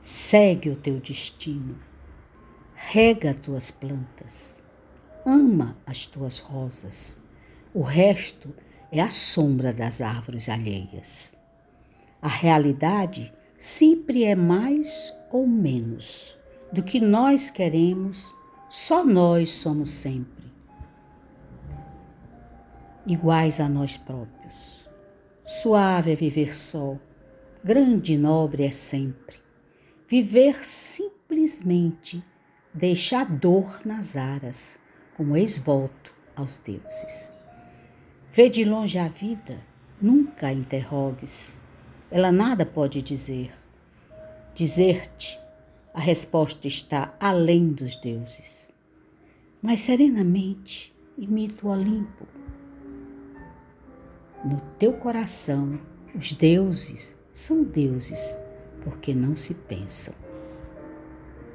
Segue o teu destino, rega tuas plantas, ama as tuas rosas. O resto é a sombra das árvores alheias. A realidade sempre é mais ou menos do que nós queremos, só nós somos sempre iguais a nós próprios. Suave é viver só, grande e nobre é sempre. Viver simplesmente deixa a dor nas aras, como ex-voto aos deuses. Vê de longe a vida, nunca a interrogues, ela nada pode dizer. Dizer-te, a resposta está além dos deuses. Mas serenamente imita o Olimpo, no teu coração, os deuses são deuses porque não se pensam.